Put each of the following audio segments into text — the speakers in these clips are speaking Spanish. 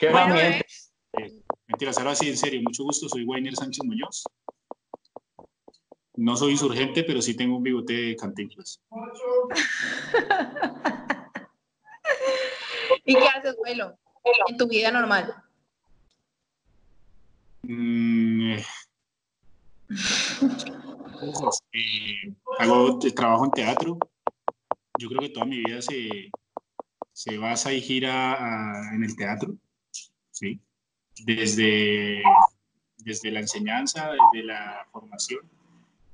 ¿Qué bueno, eh. Mentira, ahora sí, en serio, mucho gusto, soy Wainer Sánchez Muñoz. No soy insurgente, pero sí tengo un bigote de cantinflas. ¿Y qué haces, vuelo? En tu vida normal. Mm, eh. Eh, hago trabajo en teatro. Yo creo que toda mi vida se, se basa y gira en el teatro. ¿Sí? Desde, desde la enseñanza, desde la formación.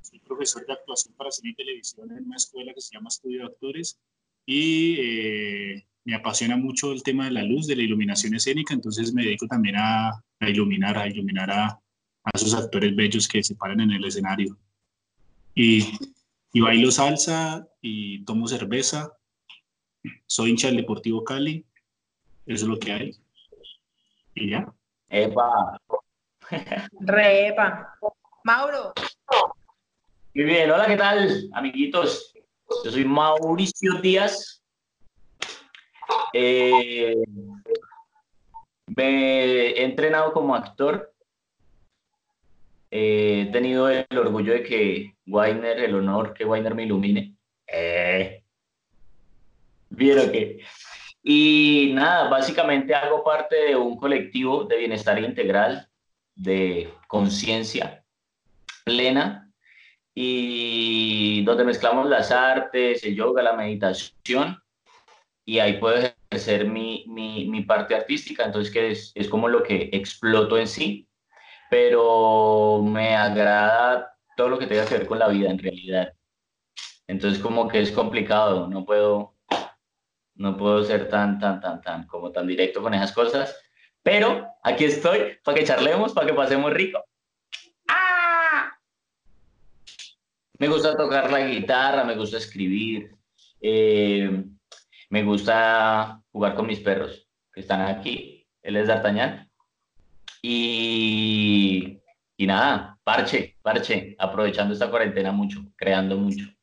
Soy profesor de actuación para cine y televisión en una escuela que se llama Estudio de Actores y eh, me apasiona mucho el tema de la luz, de la iluminación escénica, entonces me dedico también a, a iluminar, a iluminar a, a, esos actores bellos que se paran en el escenario. Y, y bailo salsa y tomo cerveza. Soy hincha del Deportivo Cali. Eso es lo que hay. Y ya. Epa. Repa. Mauro. Muy bien, hola, ¿qué tal, amiguitos? Yo soy Mauricio Díaz. Eh, me he entrenado como actor. he tenido el orgullo de que Weiner, el honor que Weiner me ilumine. Eh, ¿Vieron que? Y nada, básicamente hago parte de un colectivo de bienestar integral, de conciencia plena, y donde mezclamos las artes, el yoga, la meditación, y ahí puedo ejercer mi, mi, mi parte artística, entonces que es, es como lo que exploto en sí, pero me agrada todo lo que tenga que ver con la vida en realidad. Entonces como que es complicado, no puedo no puedo ser tan, tan, tan, tan, como tan directo con esas cosas, pero aquí estoy para que charlemos, para que pasemos rico. ¡Ah! Me gusta tocar la guitarra, me gusta escribir, eh, me gusta jugar con mis perros que están aquí. Él es D'Artagnan. Y, y nada, parche, parche, aprovechando esta cuarentena mucho, creando mucho.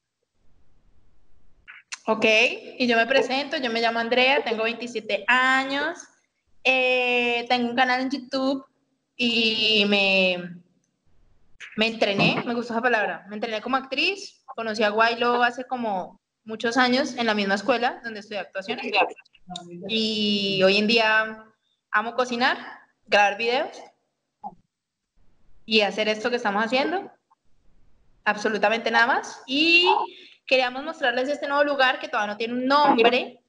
Ok, y yo me presento, yo me llamo Andrea, tengo 27 años, eh, tengo un canal en YouTube y me, me entrené, me gustó esa palabra, me entrené como actriz, conocí a Guaylo hace como muchos años en la misma escuela donde estudié actuación y hoy en día amo cocinar, grabar videos y hacer esto que estamos haciendo, absolutamente nada más y Queríamos mostrarles este nuevo lugar que todavía no tiene un nombre.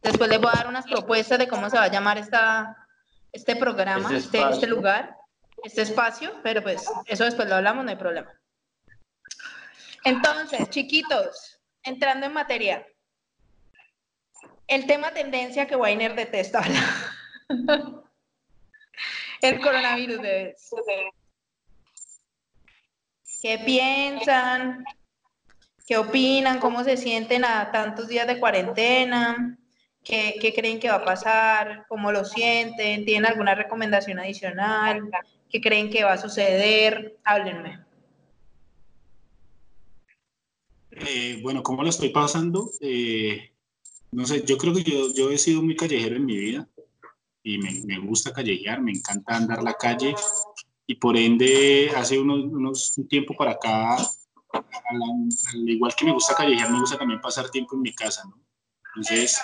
Después les voy a dar unas propuestas de cómo se va a llamar esta, este programa, este, este, este lugar, este espacio, pero pues eso después lo hablamos, no hay problema. Entonces, chiquitos, entrando en materia, el tema tendencia que Weiner detesta el coronavirus, bebés. ¿Qué piensan? ¿Qué opinan? ¿Cómo se sienten a tantos días de cuarentena? ¿Qué, ¿Qué, creen que va a pasar? ¿Cómo lo sienten? ¿Tienen alguna recomendación adicional? ¿Qué creen que va a suceder? Háblenme. Eh, bueno, ¿cómo lo estoy pasando? Eh, no sé, yo creo que yo, he sido muy callejero en mi vida y me, gusta callejear, me encanta andar la calle y por ende hace unos, unos un tiempo para acá al, igual que me gusta callejear, me gusta también pasar tiempo en mi casa, ¿no? Entonces,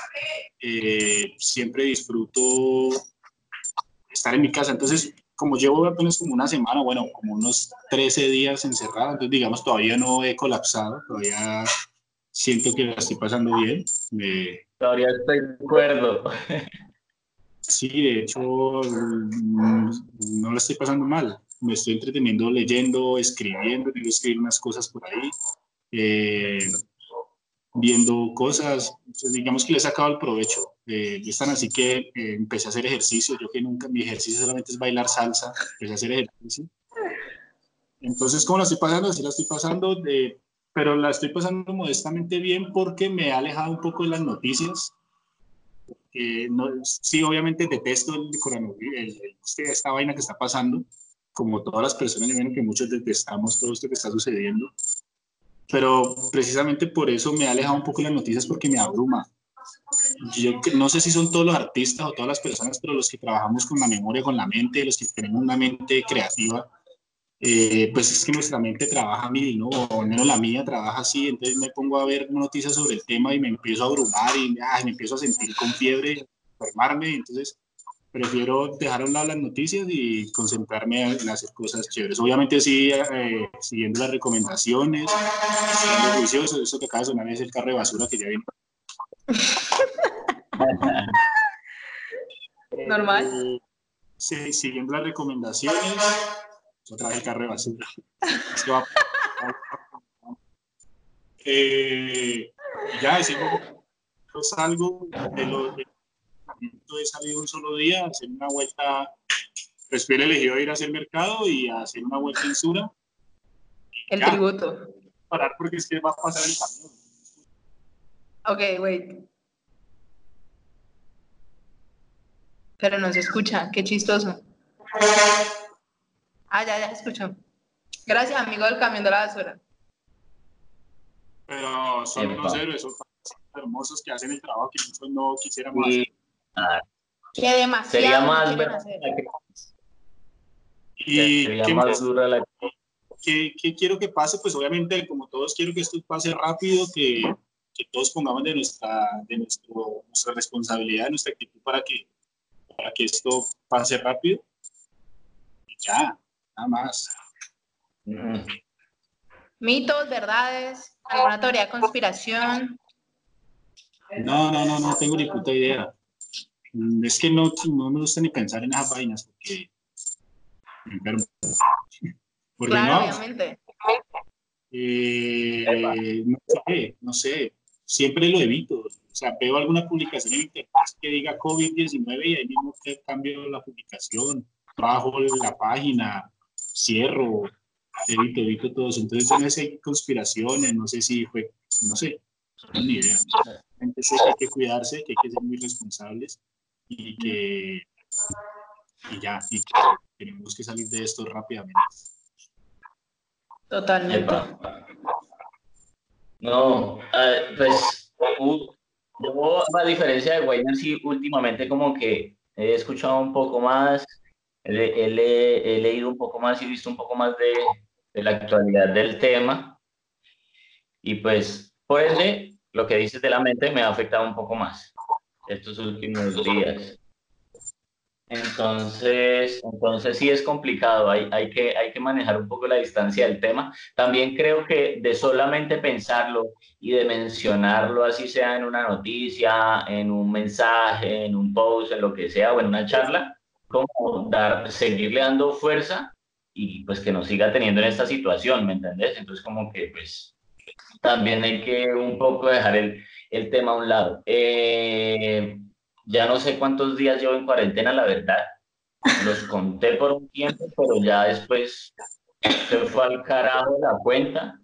eh, siempre disfruto estar en mi casa. Entonces, como llevo apenas como una semana, bueno, como unos 13 días encerrado, entonces digamos todavía no he colapsado, todavía siento que la estoy pasando bien. Todavía estoy de acuerdo. Sí, de hecho, mm, no la estoy pasando mal me estoy entreteniendo leyendo, escribiendo, tengo que escribir unas cosas por ahí, eh, viendo cosas, digamos que le he sacado el provecho. Eh, están así que eh, empecé a hacer ejercicio, yo que nunca, mi ejercicio solamente es bailar salsa, empecé a hacer ejercicio. Entonces, ¿cómo la estoy pasando? Sí la estoy pasando, de, pero la estoy pasando modestamente bien porque me ha alejado un poco de las noticias. no, sí, obviamente detesto el coronavirus, esta vaina que está pasando, como todas las personas, yo que muchos detestamos todo esto que está sucediendo, pero precisamente por eso me ha alejado un poco las noticias porque me abruma. yo no sé si son todos los artistas o todas las personas, pero los que trabajamos con la memoria, con la mente, los que tenemos una mente creativa, eh, pues es que nuestra mente trabaja mil, ¿no? O al menos la mía trabaja así, entonces me pongo a ver noticias sobre el tema y me empiezo a abrumar y me empiezo a sentir con fiebre, enfermarme, entonces prefiero dejar a un lado las noticias y concentrarme en hacer cosas chéveres. Obviamente sí, eh, siguiendo las recomendaciones, siendo juicioso, eso que acaba de sonar es el carro de basura que ya viene. Normal. Eh, sí, siguiendo las recomendaciones, otra vez el carro de basura. eh, ya, decimos, salgo de los he salido un solo día, hacer una vuelta, después pues elegido ir a hacer mercado y hacer una vuelta en Sura. El tributo. Parar porque es que va a pasar el camión. Ok, wait. Pero no se escucha, qué chistoso. Ah, ya, ya se escuchó. Gracias, amigo del camión de la basura. Pero son unos héroes, son hermosos que hacen el trabajo que nosotros no quisiéramos hacer. Que demasiado. Sería más Y sería ¿qué más dura la ¿qué, ¿qué, quiero que pase? Pues obviamente, como todos, quiero que esto pase rápido, que, que todos pongamos de, nuestra, de nuestro, nuestra responsabilidad, nuestra actitud para que, para que esto pase rápido. Y ya, nada más. Mitos, verdades, alguna teoría de conspiración. No, no, no, no tengo ni puta idea. Mm, es que no, no me gusta ni pensar en esas vainas porque Porque claro, no, obviamente. Eh, no sé, no sé, siempre lo evito. O sea, veo alguna publicación en internet que diga COVID-19 y ahí mismo que cambio la publicación, bajo la página, cierro, evito, evito todo eso. Entonces, no sé si hay conspiraciones, no sé si fue, no sé, no ni idea. Entonces, hay que cuidarse, que hay que ser muy responsables y que y ya, y que tenemos que salir de esto rápidamente. Totalmente. No, uh, pues yo, a diferencia de Wayne, sí, últimamente como que he escuchado un poco más, he, he, he, leído un poco más y visto un poco más de, de la actualidad del tema. Y pues, por ende, lo que dices de la mente me ha afectado un poco más estos últimos días. Entonces, entonces sí es complicado, hay, hay, que, hay que manejar un poco la distancia del tema. También creo que de solamente pensarlo y de mencionarlo, así sea en una noticia, en un mensaje, en un post, en lo que sea, o en una charla, como dar, seguirle dando fuerza y pues que nos siga teniendo en esta situación, ¿me entendés? Entonces como que pues también hay que un poco dejar el, el tema a un lado. Eh, ya no sé cuántos días llevo en cuarentena, la verdad. Los conté por un tiempo, pero ya después se fue al carajo la cuenta.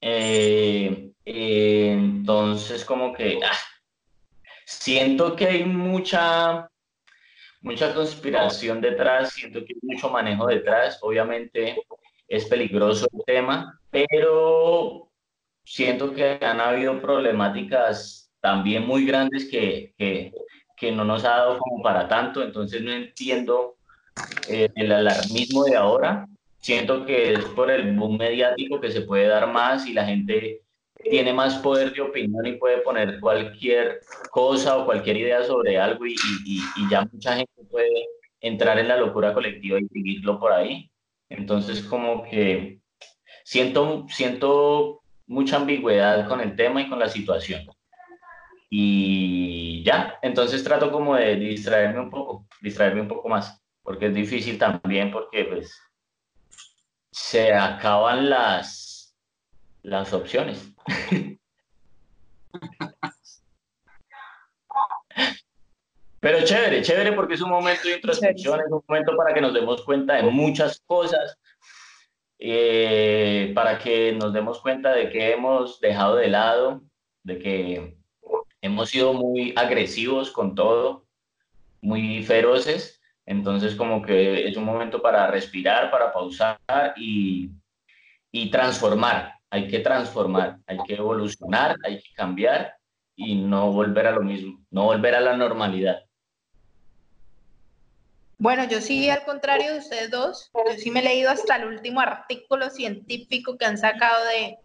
Eh, eh, entonces, como que ah, siento que hay mucha, mucha conspiración detrás, siento que hay mucho manejo detrás. Obviamente es peligroso el tema, pero siento que han habido problemáticas también muy grandes que, que, que no nos ha dado como para tanto, entonces no entiendo eh, el alarmismo de ahora. Siento que es por el boom mediático que se puede dar más y la gente tiene más poder de opinión y puede poner cualquier cosa o cualquier idea sobre algo y, y, y ya mucha gente puede entrar en la locura colectiva y seguirlo por ahí. Entonces como que siento, siento mucha ambigüedad con el tema y con la situación. Y ya, entonces trato como de distraerme un poco, distraerme un poco más, porque es difícil también porque pues se acaban las, las opciones. Pero chévere, chévere porque es un momento de introspección, es un momento para que nos demos cuenta de muchas cosas, eh, para que nos demos cuenta de que hemos dejado de lado, de que hemos sido muy agresivos con todo, muy feroces, entonces como que es un momento para respirar, para pausar y, y transformar, hay que transformar, hay que evolucionar, hay que cambiar y no volver a lo mismo, no volver a la normalidad. Bueno, yo sí, al contrario de ustedes dos, yo sí me he leído hasta el último artículo científico que han sacado de...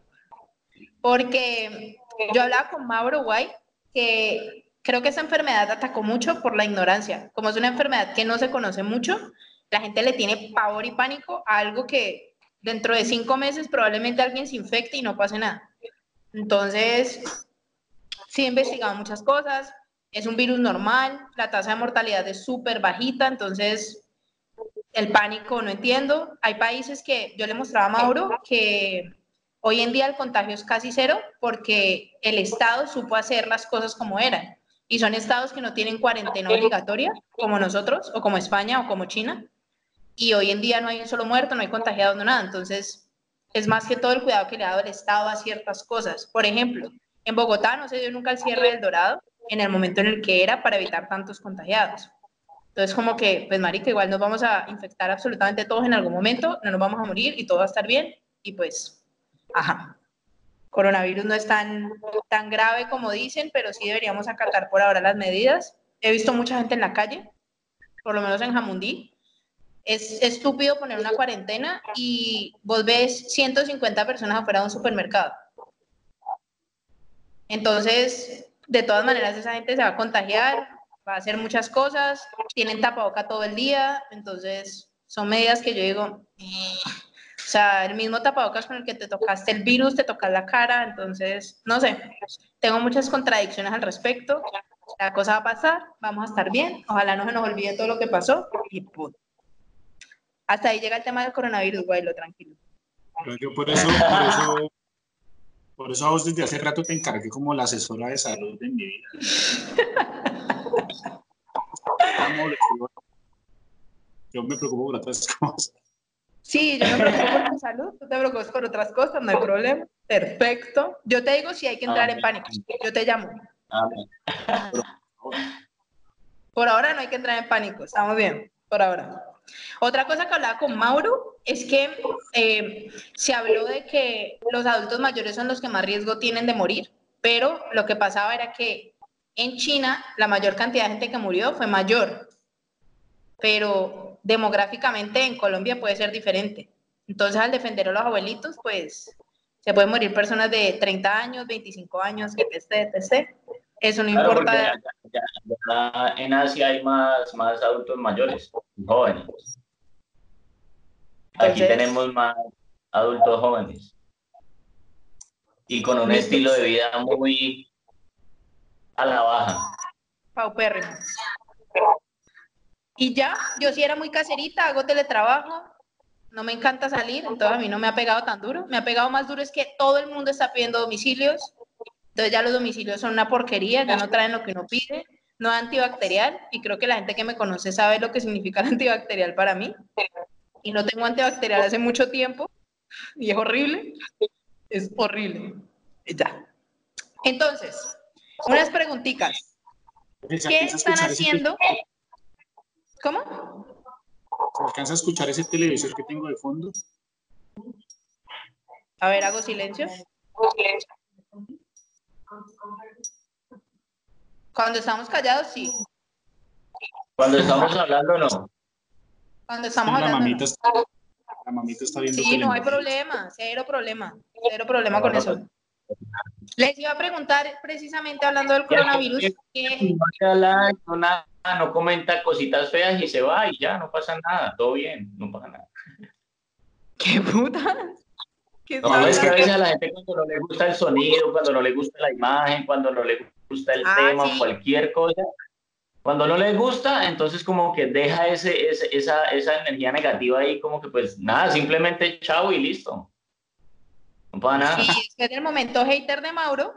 Porque yo hablaba con Mauro Guay, que creo que esa enfermedad atacó mucho por la ignorancia. Como es una enfermedad que no se conoce mucho, la gente le tiene pavor y pánico a algo que dentro de cinco meses probablemente alguien se infecte y no pase nada. Entonces, sí he investigado muchas cosas, es un virus normal, la tasa de mortalidad es súper bajita, entonces el pánico no entiendo. Hay países que yo le mostraba a Mauro que hoy en día el contagio es casi cero porque el Estado supo hacer las cosas como eran. Y son estados que no tienen cuarentena obligatoria, como nosotros, o como España, o como China. Y hoy en día no hay un solo muerto, no hay contagiado, no nada. Entonces, es más que todo el cuidado que le ha dado el Estado a ciertas cosas. Por ejemplo, en Bogotá no se dio nunca el cierre del Dorado en el momento en el que era para evitar tantos contagiados. Entonces, como que, pues, marica, igual nos vamos a infectar absolutamente todos en algún momento, no nos vamos a morir y todo va a estar bien. Y pues, ajá. Coronavirus no es tan, tan grave como dicen, pero sí deberíamos acatar por ahora las medidas. He visto mucha gente en la calle, por lo menos en Jamundí. Es estúpido poner una cuarentena y vos ves 150 personas afuera de un supermercado. Entonces, de todas maneras, esa gente se va a contagiar, va a hacer muchas cosas, tienen tapaboca todo el día, entonces son medidas que yo digo, eh". o sea, el mismo tapabocas con el que te tocaste el virus, te tocas la cara, entonces, no sé, tengo muchas contradicciones al respecto, la cosa va a pasar, vamos a estar bien, ojalá no se nos olvide todo lo que pasó y Hasta ahí llega el tema del coronavirus, güey, lo tranquilo. Yo por eso, por eso por eso a vos desde hace rato te encargué como la asesora de salud de mi vida. yo me preocupo por otras cosas. Sí, yo me preocupo por tu salud, tú te preocupas por otras cosas, no hay problema. Perfecto. Yo te digo si hay que entrar en pánico. Yo te llamo. Por ahora no hay que entrar en pánico, estamos bien, por ahora. Otra cosa que hablaba con Mauro es que eh, se habló de que los adultos mayores son los que más riesgo tienen de morir, pero lo que pasaba era que en China la mayor cantidad de gente que murió fue mayor, pero demográficamente en Colombia puede ser diferente. Entonces al defender a los abuelitos, pues se pueden morir personas de 30 años, 25 años, etc, etc. Eso no importa. en Asia hay más, más adultos mayores, jóvenes. Aquí tenemos más adultos jóvenes. Y con un estilo de vida muy a la baja. Paupérrimo. Y ya, yo sí era muy caserita, hago teletrabajo, no me encanta salir, entonces a mí no me ha pegado tan duro. Me ha pegado más duro es que todo el mundo está pidiendo domicilios, entonces ya los domicilios son una porquería, ya no traen lo que uno pide, no antibacterial, y creo que la gente que me conoce sabe lo que significa el antibacterial para mí. Y no tengo antibacterial hace mucho tiempo, y es horrible, es horrible. Ya. Entonces, unas preguntitas. ¿Qué están haciendo? ¿Cómo? ¿Se alcanza a escuchar ese televisor que tengo de fondo? A ver, hago silencio. Cuando estamos callados, sí. Cuando estamos hablando, no. Cuando estamos hablando. La mamita, no. está, la mamita está viendo. Sí, no hay problema, cero problema, cero problema con eso. Les iba a preguntar, precisamente hablando del coronavirus, que... No, nada, no comenta cositas feas y se va y ya, no pasa nada, todo bien, no pasa nada. ¿Qué puta? No, es que a veces a la gente cuando no le gusta el sonido, cuando no le gusta la imagen, cuando no le gusta el ah, tema o cualquier cosa, cuando no le gusta, entonces como que deja ese, esa, esa energía negativa ahí, como que pues nada, simplemente chao y listo. No pasa nada. Y después del momento hater de Mauro,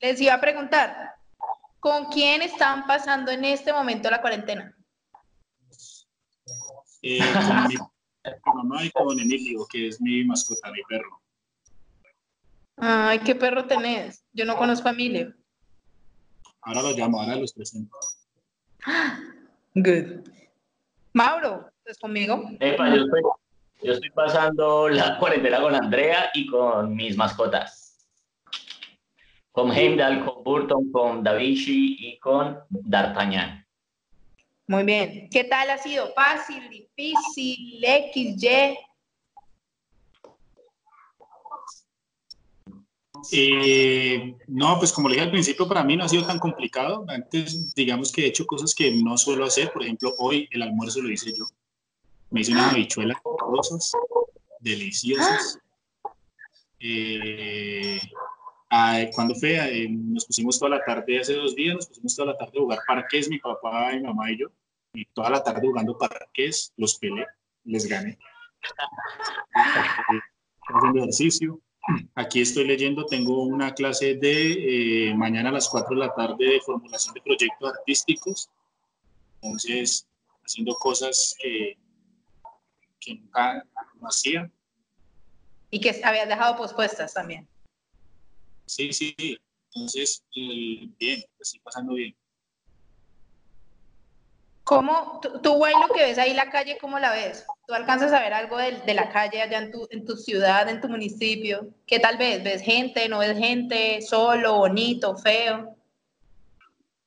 les iba a preguntar, ¿con quién están pasando en este momento la cuarentena? Eh, con mamá y con Emilio, que es mi mascota, mi perro. Ay, ¿qué perro tenés? Yo no conozco a Emilio. Ahora lo llamo, ahora los presento. Good. Mauro, ¿estás conmigo? Epa, yo estoy, yo estoy pasando la cuarentena con Andrea y con mis mascotas. con Heimdall, con Burton, con Da Vinci y con D'Artagnan. Muy bien. ¿Qué tal ha sido? ¿Fácil, difícil, X, Y? Eh, no, pues como le dije al principio, para mí no ha sido tan complicado. Antes, digamos que he hecho cosas que no suelo hacer. Por ejemplo, hoy el almuerzo lo hice yo. Me hice unas habichuelas rosas, deliciosas. Eh, cuando fue, eh, nos pusimos toda la tarde, hace dos días, nos pusimos toda la tarde a jugar parques, mi papá, mi mamá y yo. Y toda la tarde jugando parques, los pelé, les gané. Haciendo ejercicio Aquí estoy leyendo, tengo una clase de eh, mañana a las 4 de la tarde de formulación de proyectos artísticos. Entonces, haciendo cosas que, que nunca no hacía. Y que habías dejado pospuestas también. Sí, sí. Entonces, eh, bien, estoy pasando bien. ¿Cómo, tú, güey, lo que ves ahí la calle, cómo la ves? ¿Tú alcanzas a ver algo de, de la calle allá en tu, en tu, ciudad, en tu municipio? ¿Qué tal ves? ¿Ves gente, no ves gente, solo, bonito, feo?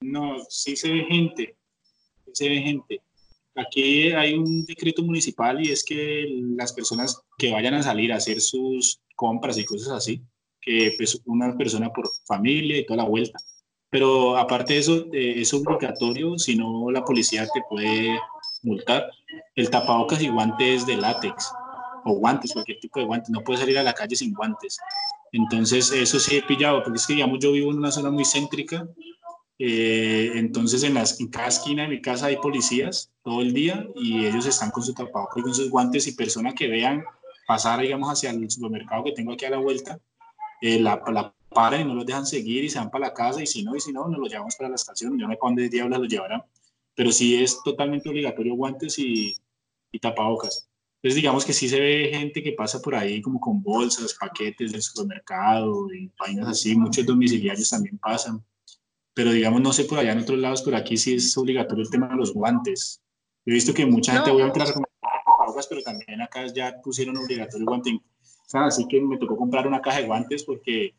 No, sí se ve gente, sí se ve gente. Aquí hay un decreto municipal y es que las personas que vayan a salir a hacer sus compras y cosas así, que pues una persona por familia y toda la vuelta, pero aparte de eso, eh, es obligatorio, si no la policía te puede multar. El tapabocas y guantes de látex, o guantes, cualquier tipo de guantes. No puedes salir a la calle sin guantes. Entonces, eso sí he pillado, porque es que, digamos, yo vivo en una zona muy céntrica. Eh, entonces, en, las, en cada esquina de mi casa hay policías todo el día y ellos están con su tapabocas y con sus guantes. Y personas que vean pasar, digamos, hacia el supermercado que tengo aquí a la vuelta, eh, la, la paran y no los dejan seguir y se van para la casa y si no, y si no, nos los llevamos para la estación. Yo no sé para dónde diablos los llevarán, pero sí es totalmente obligatorio guantes y, y tapabocas. Entonces digamos que sí se ve gente que pasa por ahí como con bolsas, paquetes del supermercado y vainas así, muchos domiciliarios también pasan. Pero digamos, no sé por allá en otros lados, pero aquí sí es obligatorio el tema de los guantes. he visto que mucha gente, voy a entrar con tapabocas, pero también acá ya pusieron obligatorio el guante. así que me tocó comprar una caja de guantes porque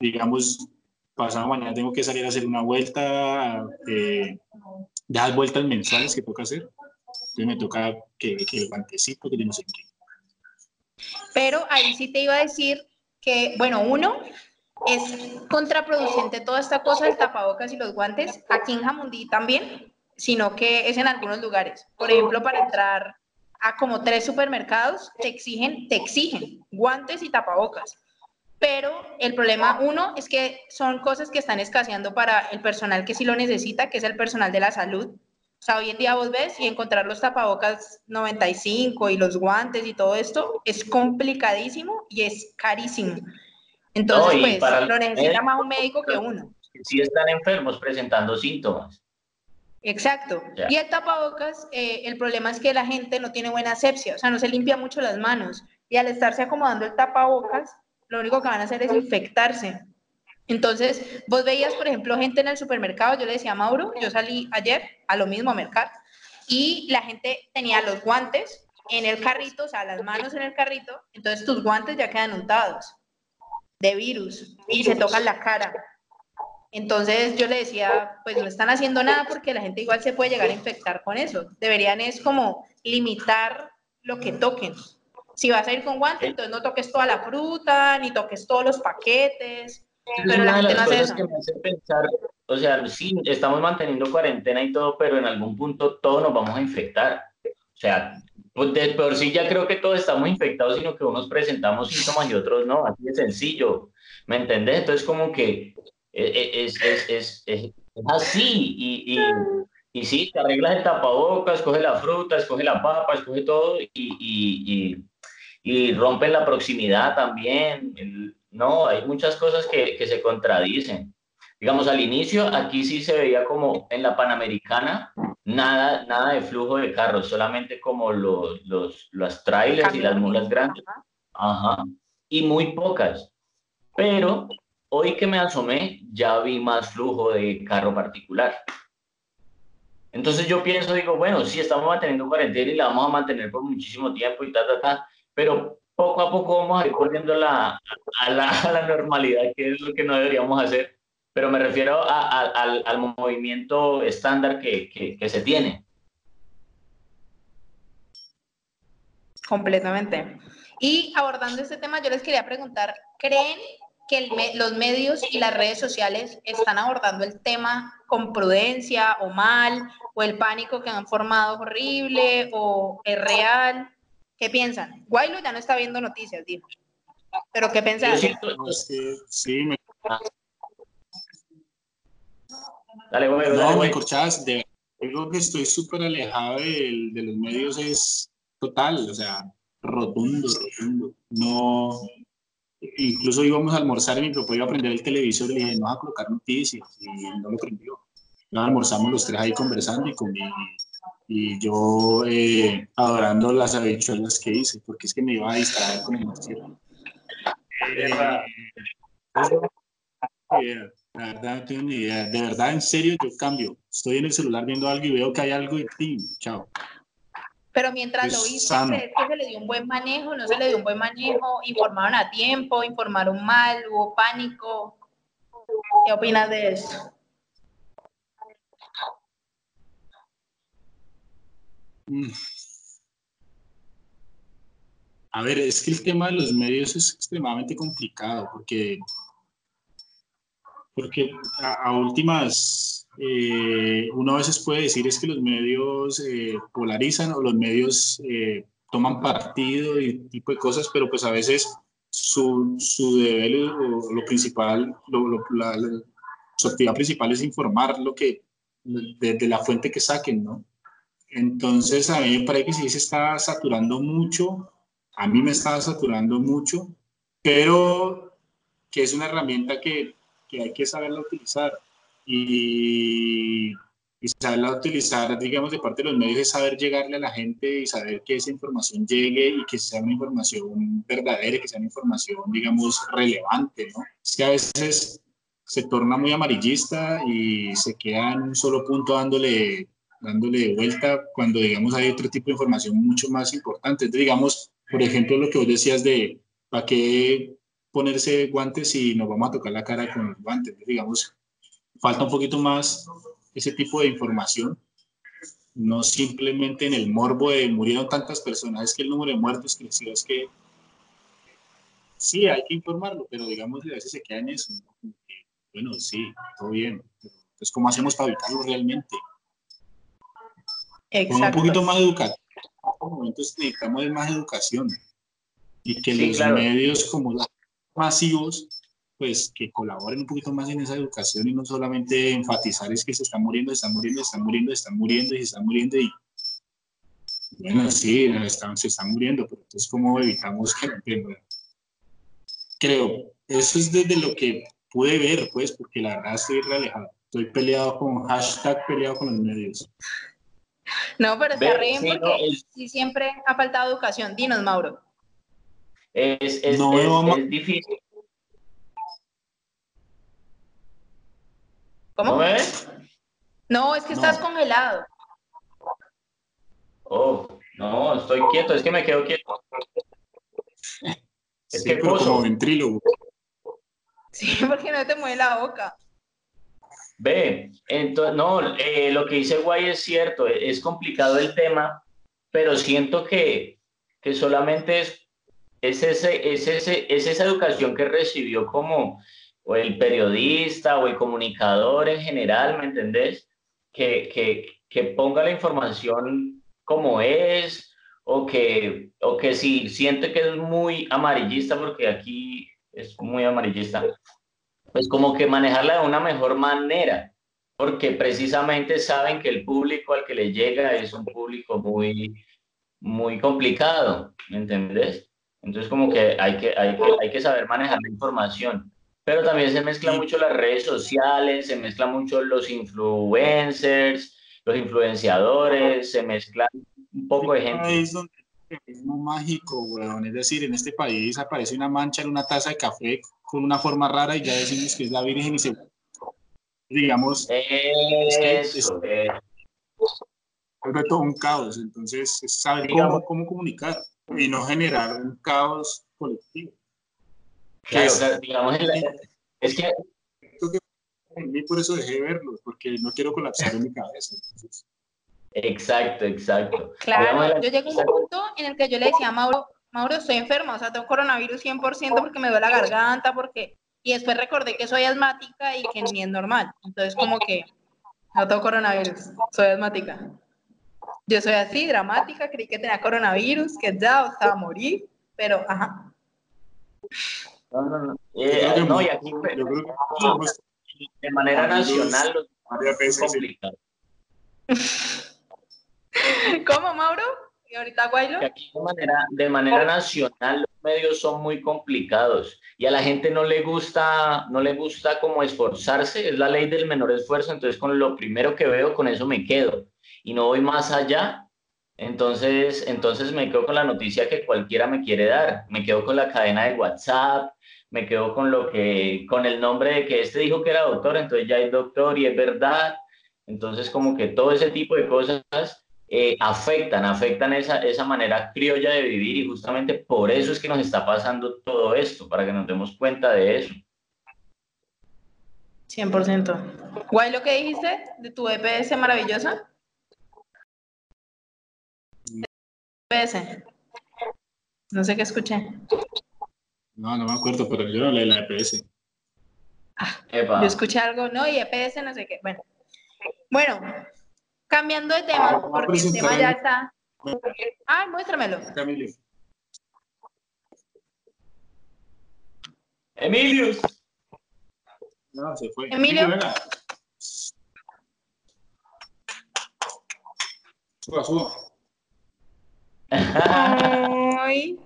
digamos, pasado mañana tengo que salir a hacer una vuelta, eh, de vueltas mensuales que toca hacer. Entonces me toca que, que el guantecito, que no sé qué. Pero ahí sí te iba a decir que, bueno, uno, es contraproducente toda esta cosa del tapabocas y los guantes, aquí en Jamundí también, sino que es en algunos lugares. Por ejemplo, para entrar a como tres supermercados, te exigen, te exigen guantes y tapabocas pero el problema, uno, es que son cosas que están escaseando para el personal que sí lo necesita, que es el personal de la salud. O sea, hoy en día vos ves y encontrar los tapabocas 95 y los guantes y todo esto es complicadísimo y es carísimo. Entonces, pues, lo necesita más un médico que uno. Si están enfermos presentando síntomas. Exacto. Y el tapabocas, eh, el problema es que la gente no tiene buena asepsia, o sea, no se limpia mucho las manos. Y al estarse acomodando el tapabocas, lo único que van a hacer es infectarse. Entonces, vos veías, por ejemplo, gente en el supermercado, yo le decía a Mauro, yo salí ayer a lo mismo a mercar, y la gente tenía los guantes en el carrito, o sea, las manos en el carrito, entonces tus guantes ya quedan untados de virus y se tocan la cara. Entonces yo le decía, pues no están haciendo nada porque la gente igual se puede llegar a infectar con eso. Deberían es como limitar lo que toquen. Si vas a ir con guantes, entonces no toques toda la fruta, ni toques todos los paquetes. Pero la gente no hace eso. Que me hace pensar, o sea, sí, estamos manteniendo cuarentena y todo, pero en algún punto todos nos vamos a infectar. O sea, pues de por sí ya creo que todos estamos infectados, sino que unos presentamos síntomas y otros no, así de sencillo. ¿Me entendés? Entonces, como que e, e, es, es, es, es así. Y, y, y, sí, te arreglas el tapabocas, escoge la fruta, escoge la papa, escoge todo y, y y rompen la proximidad también. no, hay muchas cosas que, que, se contradicen. Digamos, al inicio aquí sí se veía como en la Panamericana, nada, nada de flujo de carros, solamente como los, los, los trailers y las mulas grandes. Ajá. Y muy pocas. Pero hoy que me asomé, ya vi más flujo de carro particular. Entonces yo pienso, digo, bueno, sí estamos manteniendo cuarentena y la vamos a mantener por muchísimo tiempo y ta, ta, ta, pero poco a poco vamos a ir volviendo la, a, la, a, la, normalidad, que es lo que no deberíamos hacer, pero me refiero a, al, al, movimiento estándar que, que, se tiene. Completamente. Y abordando este tema, yo les quería preguntar, ¿creen que los medios y las redes sociales están abordando el tema con prudencia o mal, o el pánico que han formado horrible, o es real? ¿Qué piensan? Guaylo ya no está viendo noticias, dijo. ¿Pero qué piensan? Sí, sí, me... Dale, güey, no, dale, me corchas. De algo que estoy súper alejado de, de los medios es total, o sea, rotundo, rotundo. No, incluso íbamos a almorzar y mi papá iba a prender el televisor y le dije, no a colocar noticias, y no lo prendió. Nos almorzamos los tres ahí conversando y comí, y yo eh, adorando las habichuelas que hice, porque es que me iba a distraer con el noticiero. Eh, la verdad no tengo ni idea. De verdad, en serio, yo cambio. Estoy en el celular viendo algo y veo que hay algo y ¡pim! Chao. Pero mientras lo hizo, ¿crees que se le dio un buen manejo? ¿No se le dio un buen manejo? ¿Informaron a tiempo? ¿Informaron mal? ¿Hubo pánico? ¿Qué opinas de eso? A ver, es que el tema de los medios es extremadamente complicado porque, porque a, últimas eh, uno a veces puede decir es que los medios eh, polarizan o los medios eh, toman partido y tipo de cosas, pero pues a veces su, su deber o lo principal, la, su actividad principal es informar lo que, de, de, la fuente que saquen, ¿no? Entonces a mí me parece que sí se está saturando mucho, a mí me está saturando mucho, pero que es una herramienta que, que hay que saberla utilizar y, y saberla utilizar, digamos, de parte de los medios es saber llegarle a la gente y saber que esa información llegue y que sea una información verdadera, que sea una información, digamos, relevante, ¿no? Es que a veces se torna muy amarillista y se queda en un solo punto dándole, dándole vuelta cuando, digamos, hay otro tipo de información mucho más importante. Entonces, digamos, por ejemplo, lo que vos decías de, ¿para qué ponerse guantes si nos vamos a tocar la cara con los guantes? Entonces, digamos, falta un poquito más ese tipo de información, no simplemente en el morbo de murieron tantas personas, es que el número de muertos creció, es que sí, hay que informarlo, pero digamos a veces se queda en eso, ¿no? bueno, sí, todo bien, pero pues ¿cómo hacemos para evitarlo realmente? Exacto. Un poquito más de educación, en estos momentos necesitamos más educación y que sí, los claro. medios como los masivos pues que colaboren un poquito más en esa educación y no solamente enfatizar es que se están muriendo, se están muriendo, se están muriendo, se están muriendo y se están muriendo y bueno, sí, están, se están muriendo, pero entonces cómo evitamos que creo, eso es desde lo que pude ver, pues, porque la verdad estoy relajado, estoy peleado con hashtag peleado con los medios. No, pero está bien sí, porque no, es, sí siempre ha faltado educación. Dinos, Mauro. Es, es, no, es, es difícil ¿Cómo? ¿No ves? No, es que no. estás congelado. Oh, no, estoy quieto, es que me quedo quieto. Es sí, que como ventrílogo. Sí, porque no te mueve la boca. Ve, entonces, no, eh, lo que dice Guay es cierto, es complicado el tema, pero siento que, que solamente es, es, ese, es, ese, es esa educación que recibió como o el periodista o el comunicador en general, ¿me entendés? Que, que, que ponga la información como es o que, o que si siente que es muy amarillista, porque aquí es muy amarillista, pues como que manejarla de una mejor manera, porque precisamente saben que el público al que le llega es un público muy, muy complicado, ¿me entendés? Entonces como que hay que, hay que, hay que saber manejar la información. Pero también se mezclan mucho las redes sociales, se mezclan mucho los influencers, los influenciadores, se mezclan un poco de gente. Es donde mágico, weón. Es decir, en este país aparece una mancha en una taza de café con una forma rara y ya decimos que es la Virgen y se. Digamos. Es, es, vuelve todo un caos. Entonces, es saber cómo, cómo comunicar. y no generar un caos colectivo. Que, o sea, digamos, es que por eso dejé de verlos, porque no quiero colapsar en mi cabeza. Entonces, Exacto, exacto. Claro, yo llegué a un punto en el que yo le decía a Mauro, Mauro, estoy enferma, o sea, tengo coronavirus 100% porque me duele la garganta, porque... Y después recordé que soy asmática y que ni es normal. Entonces, como que no tengo coronavirus, soy asmática. Yo soy así, dramática, creí que tenía coronavirus, que ya, o sea, a morir, pero, ajá. No, no, no. Eh, creo que no, muy- y aquí yo creo que somos- de manera nacional los varias es complicado. ¿Cómo, Mauro? Y ahorita Guaylo. Aquí de manera, de manera nacional los medios son muy complicados y a la gente no le gusta, no le gusta como esforzarse, es la ley del menor esfuerzo, entonces con lo primero que veo con eso me quedo y no voy más allá. Entonces, entonces me quedo con la noticia que cualquiera me quiere dar, me quedo con la cadena de WhatsApp, me quedo con lo que, con el nombre de que este dijo que era doctor, entonces ya es doctor y es verdad. Entonces como que todo ese tipo de cosas eh, afectan, afectan esa, esa manera criolla de vivir y justamente por eso es que nos está pasando todo esto, para que nos demos cuenta de eso. 100%. Guay, lo que dijiste de tu EPS maravillosa. EPS. No sé qué escuché. No, no me acuerdo, pero yo no leí la EPS. Epa. Yo escuché algo, no, y EPS, no sé qué. Bueno, bueno cambiando de tema, Voy a porque el tema ya está. Ay, muéstramelo. Camilo. Emilius. No, se fue. Emilio. Suba, suba. Ay,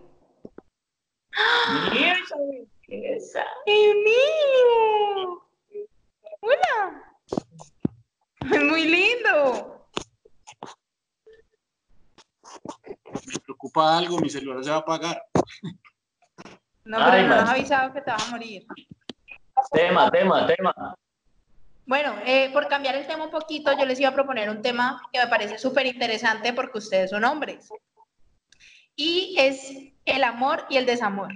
Mira. Emilio. Hola. Es muy lindo. Me preocupa algo, mi celular se va a apagar. No, pero Ay, no man. has avisado que te vas a morir. Tema, tema, tema. Bueno, eh, por cambiar el tema un poquito, yo les iba a proponer un tema que me parece súper interesante porque ustedes son hombres. Y es el amor y el desamor.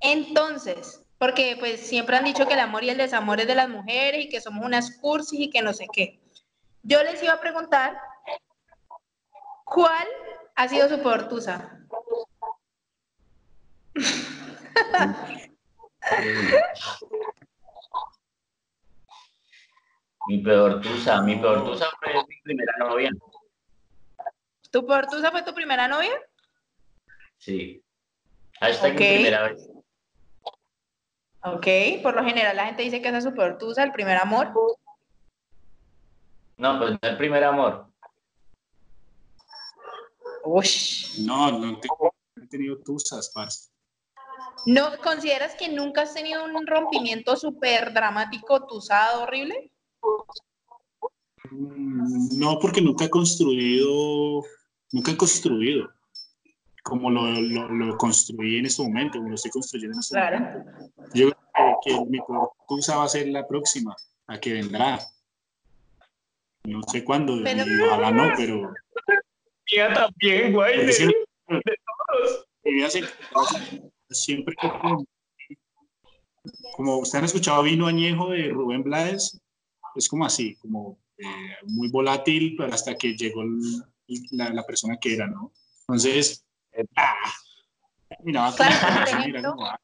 Entonces, porque pues siempre han dicho que el amor y el desamor es de las mujeres y que somos unas cursis y que no sé qué. Yo les iba a preguntar, ¿cuál ha sido su peor tusa? Mi peor tusa, mi peor tusa fue mi primera novia. ¿Tu peor tusa fue tu primera novia? Sí. Hashtag Ok. mi primera vez. Ok, por lo general la gente dice que esa es su peor tusa, el primer amor. No, pues no el primer amor. No, no tengo, no he tenido tusas, parce. ¿No consideras que nunca has tenido un rompimiento súper dramático, tusado, horrible? Mm, No, porque nunca he construido, nunca he construido como lo, lo, lo construí en este momento, como lo estoy construyendo en este Claro. momento. Yo creo que, que mi tusa va a ser la próxima, la que vendrá. No sé cuándo, Pero- ojalá no, pero Mía también, güey. siempre, mi vida se- siempre como, como ustedes han escuchado vino añejo de Rubén Blades, es como así, como eh, muy volátil, pero hasta que llegó el- la, la persona que era, ¿no? Entonces, ah, mira, Claro, como- por mira ejemplo, cómo va.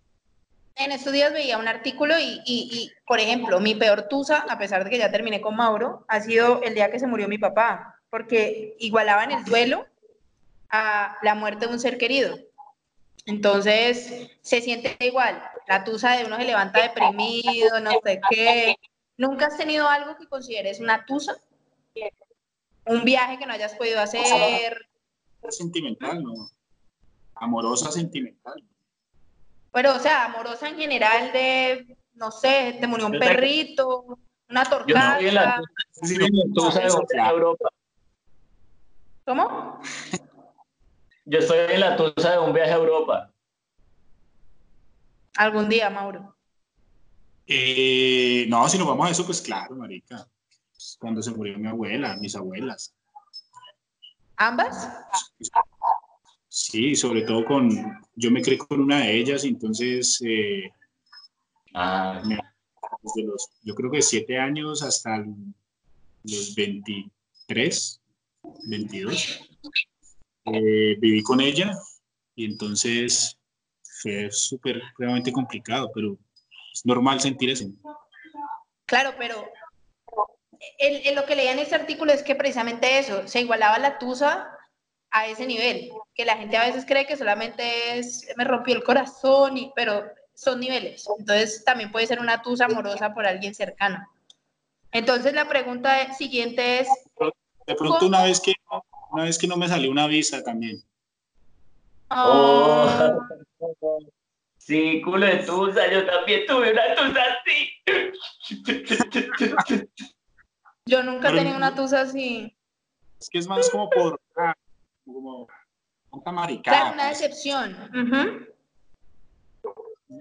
En estos días veía un artículo y, y- y, por ejemplo, mi peor tusa, a pesar de que ya terminé con Mauro, ha sido el día que se murió mi papá, porque igualaban el duelo a la muerte de un ser querido. Entonces, se siente igual. La tusa de uno se levanta deprimido, no sé qué. ¿Nunca has tenido algo que consideres una tusa? Un viaje que no hayas podido hacer. sentimental, ¿no? Amorosa sentimental. Pero, o sea, amorosa en general de, no sé, te murió un perrito, una Yo estoy en la tusa, tusa de Europa. ¿Cómo? Yo estoy en la tusa de un viaje a Europa. Algún día, Mauro. Eh, no, si nos vamos a eso, pues claro, marica. Cuando se murió mi abuela, mis abuelas. ¿Ambas? Sí, sobre todo con, yo me creé con una de ellas, entonces, eh, Ah, desde los, yo creo que siete años hasta los 23, 22, eh, viví con ella y entonces fue súper, realmente complicado, pero es normal sentir eso. Claro, pero lo que leía en este artículo es que precisamente eso, se igualaba la tusa a ese nivel, que la gente a veces cree que solamente es, me rompió el corazón, pero son niveles. Entonces también puede ser una tusa amorosa por alguien cercano. Entonces la pregunta siguiente es, De pronto una vez que, una vez que no me salió una visa también. Oh. Sí, culo de tusa, yo también tuve una tusa así. yo nunca tenido una tusa así. Es que es más como por, ah, como, Claro, maricada. una pues. decepción. Ujú.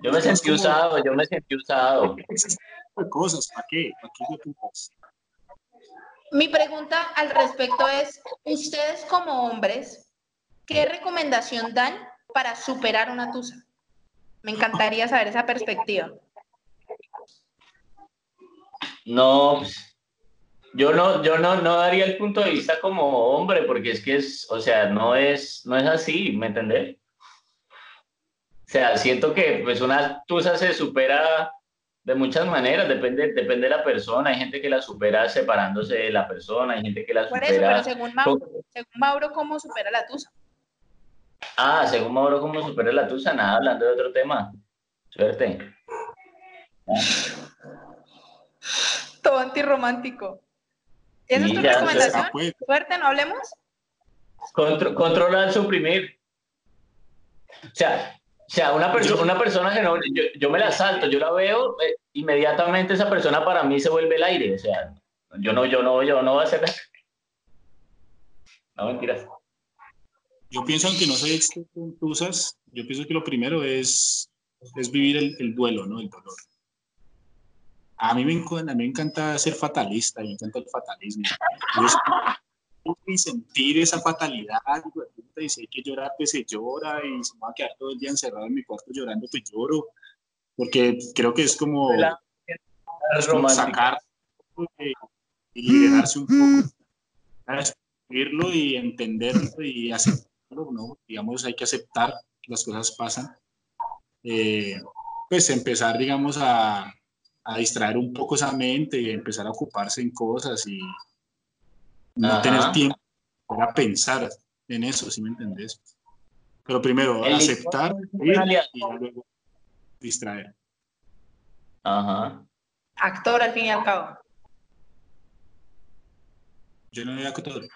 Yo me sentí como- usado, yo me sentí usado. Cosas, ¿para qué? ¿Para qué putas? Mi pregunta al respecto es, ustedes como hombres, ¿qué recomendación dan para superar una tusa? Me encantaría saber esa perspectiva. No, pues, yo no, yo no, no daría el punto de vista como hombre, porque es que es, o sea, no es, no es así, ¿me entendés? O sea, siento que pues una tusa se supera de muchas maneras, depende, depende de la persona. Hay gente que la supera separándose de la persona, hay gente que la Por eso, pero supera. según Mauro, según Mauro, ¿cómo supera la tusa? Ah, según Mauro, ¿cómo supera la tusa? Nada, hablando de otro tema. Suerte. Todo antirromántico. ¿Esa es tu ya, recomendación? Pues, Suerte, ¿no hablemos? Contro- controlar, suprimir. O sea, o sea una, perso- una persona que no, yo, yo me la salto, yo la veo, eh, inmediatamente esa persona para mí se vuelve el aire. O sea, yo no, yo no, yo no voy a hacer nada. No, mentiras. yo pienso, aunque no soy experto en tusas, yo pienso que lo primero es, es vivir el, el duelo, ¿no? El dolor. A mí, me, a mí me encanta ser fatalista, me encanta el fatalismo. Yo, y sentir esa fatalidad, y si hay que llorar, pues se llora, y si me va a quedar todo el día encerrado en mi cuarto llorando, pues lloro, porque creo que es como, La- es como sacar eh, y liberarse un poco, ¿sabes? Vivirlo y entenderlo y aceptarlo, ¿no? Digamos, hay que aceptar que las cosas pasan. Eh, pues empezar, digamos, a, a distraer un poco esa mente y empezar a ocuparse en cosas y no Ajá. tener tiempo para pensar en eso, ¿sí me entendés? Pero primero, El aceptar y luego distraer. Ajá. Actor, al fin y al cabo. Yo no había actor.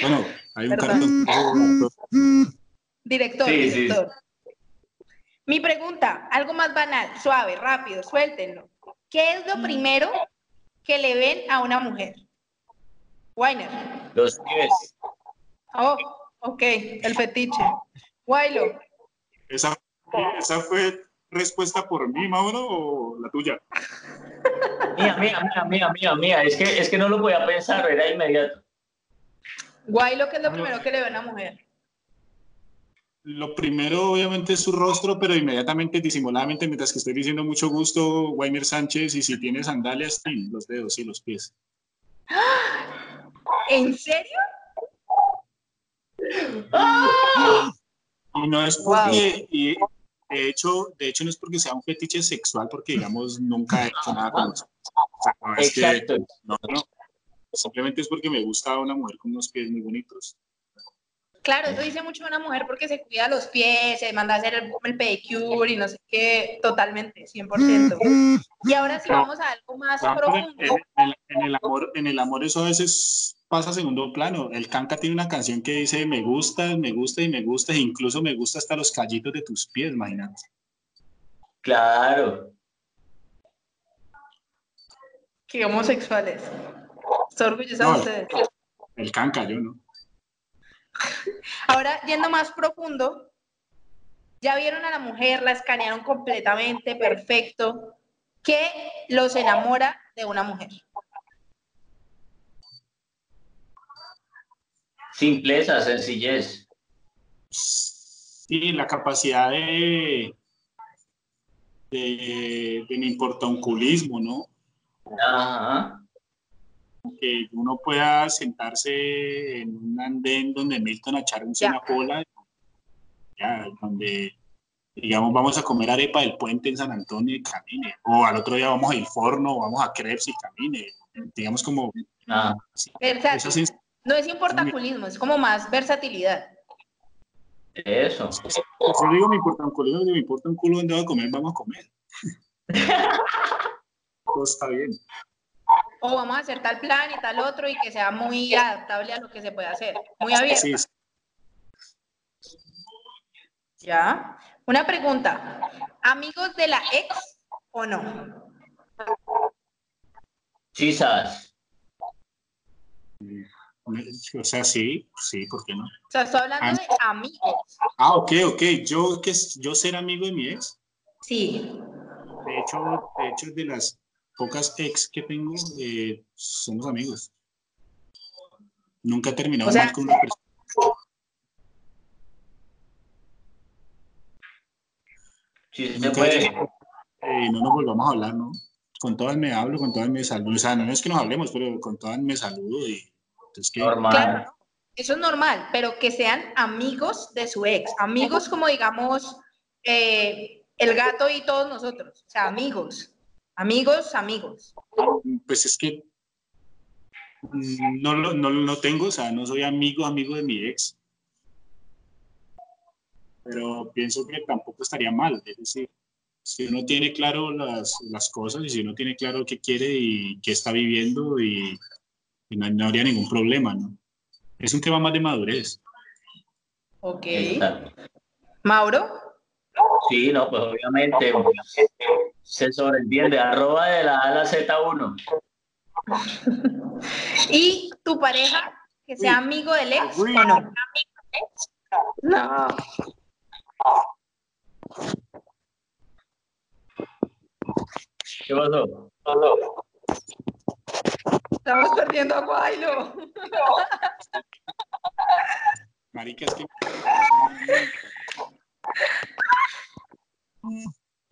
Bueno, hay un cartón. Director, Sí, sí. director. Mi pregunta, algo más banal, suave, rápido, suéltenlo. ¿Qué es lo primero que le ven a una mujer? Weiner. Los pies. Oh, ok, el fetiche. Wailo. ¿Esa, ¿Esa fue respuesta por mí, Mauro, o la tuya? Mía, mía, mía, mía, mía, mía. Es que, es que no lo podía pensar, era inmediato. Wailo, ¿qué es lo primero que le ve a una mujer? Lo primero, obviamente, es su rostro, pero inmediatamente, disimuladamente, mientras que estoy diciendo mucho gusto, Weimar Sánchez, y si tiene sandalias, sí, los dedos y los pies. ¿En serio? Y no es porque, y de hecho, de hecho no es porque sea un fetiche sexual, porque digamos nunca he hecho nada con eso. O sea, no es que- Exacto. no, no. Simplemente es porque me gusta una mujer con unos pies muy bonitos. Claro, eso dice mucho de una mujer porque se cuida los pies, se manda a hacer el, el pedicure y no sé qué, totalmente, 100%. Y ahora sí vamos a algo más en, profundo. en- en el amor, en el amor eso a veces pasa a segundo plano. El Kanka tiene una canción que dice me gusta, me gusta y me gusta, e incluso me gusta hasta los callitos de tus pies, imagínate. Claro. Que homosexuales. Estoy orgullosa de ustedes. El Kanka, yo no. Ahora, yendo más profundo, ya vieron a la mujer, la escanearon completamente, perfecto. ¿Qué los enamora de una mujer? Simpleza, sencillez. Sí, la capacidad de, de, de importa un culismo, ¿no? Ajá. Que uno pueda sentarse en un andén donde Milton Ya. una cola, ya, donde digamos vamos a comer arepa del puente en San Antonio y camine, o al otro día vamos a ir forno, o vamos a crepes y camine, digamos como Ah, sí, esa sens- No es importaculismo, es como más versatilidad. eso. Yo digo, me importa un culo, me importa un culo donde voy a comer, vamos a comer. Todo está bien. O vamos a hacer tal plan y tal otro y que sea muy adaptable a lo que se puede hacer. Muy abierto. Sí, sí. ¿Ya? Una pregunta. ¿Amigos de la ex o no? Quizás. O sea, sí, sí, ¿por qué no? O sea, estoy hablando de amigos. Ah, ok, ok. Yo, que, yo ser amigo de mi ex, Sí. de hecho, de hecho, de las pocas ex que tengo, eh, somos amigos. Nunca he terminado O sea- mal con una persona. Sí, se puede. eh, no nos volvamos a hablar, ¿no? Con todas me hablo, con todas me saludo. O sea, no es que nos hablemos, pero con todas me saludo y entonces que Normal. Claro, eso es normal, pero que sean amigos de su ex. Amigos como digamos eh, el gato y todos nosotros. O sea, amigos. Amigos, amigos. pues es que no lo no, no tengo, o sea, no soy amigo, amigo de mi ex. Pero pienso que tampoco estaría mal, es decir, si uno tiene claro las, las cosas y si uno tiene claro qué quiere y qué está viviendo y, y no, no habría ningún problema, ¿no? Es un tema más de madurez. Ok. Exacto. Mauro. Sí, no, pues obviamente se sobreentiende. Arroba de la A a la Z1. ¿Y tu pareja que sea amigo del ex Uy. o no? No. ¿Qué pasó? Estamos perdiendo a Guaylo. Marica, es que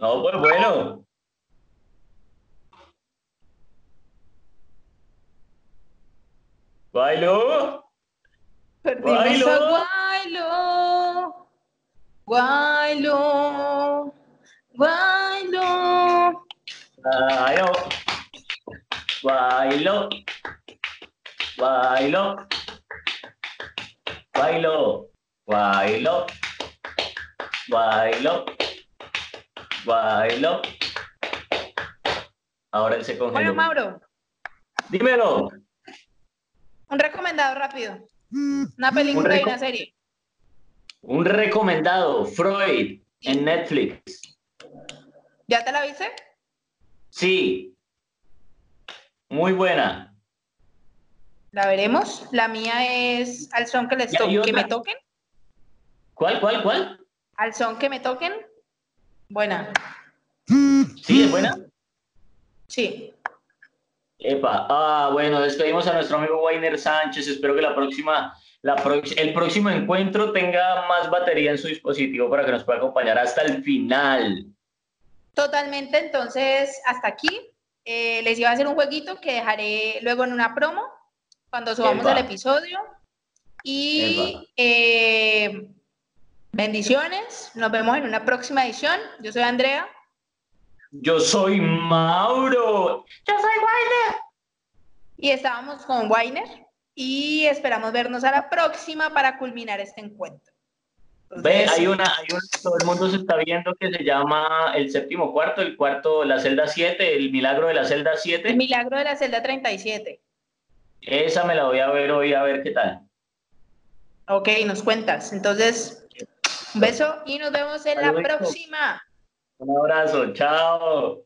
No, pues bueno. Bailo. Perdimos Guaylo. a Guaylo. Guaylo. Guaylo. Bailo. Bailo. Bailo. Bailo. Bailo. Bailo. Bailo. Ahora él se congeló. Bueno, Mauro, Dímelo. un recomendado rápido. Una película y una serie. Un recomendado, Freud, en Netflix. ¿Ya te la viste? Sí. Muy buena. La veremos. La mía es Al son que les Y hay to- que me toquen. ¿Cuál, cuál, cuál? Al son que me toquen. Buena. ¿Sí, es buena? Sí. Epa, ah, bueno, despedimos a nuestro amigo Wainer Sánchez. Espero que la próxima, la el próximo encuentro tenga más batería en su dispositivo para que nos pueda acompañar hasta el final. Totalmente. Entonces, hasta aquí. Eh, les iba a hacer un jueguito que dejaré luego en una promo cuando subamos el episodio. Y eh, bendiciones. Nos vemos en una próxima edición. Yo soy Andrea. Yo soy Mauro. Yo soy Wainer. Y estábamos con Weiner. Y esperamos vernos a la próxima para culminar este encuentro. Ve, hay una, hay una, todo el mundo se está viendo que se llama el séptimo cuarto, el cuarto, la celda 7, el milagro de la celda El 7. milagro de la celda 37. Esa me la voy a ver hoy a ver qué tal. Ok, nos cuentas. Entonces, un beso y nos vemos en la próxima. Un abrazo, chao.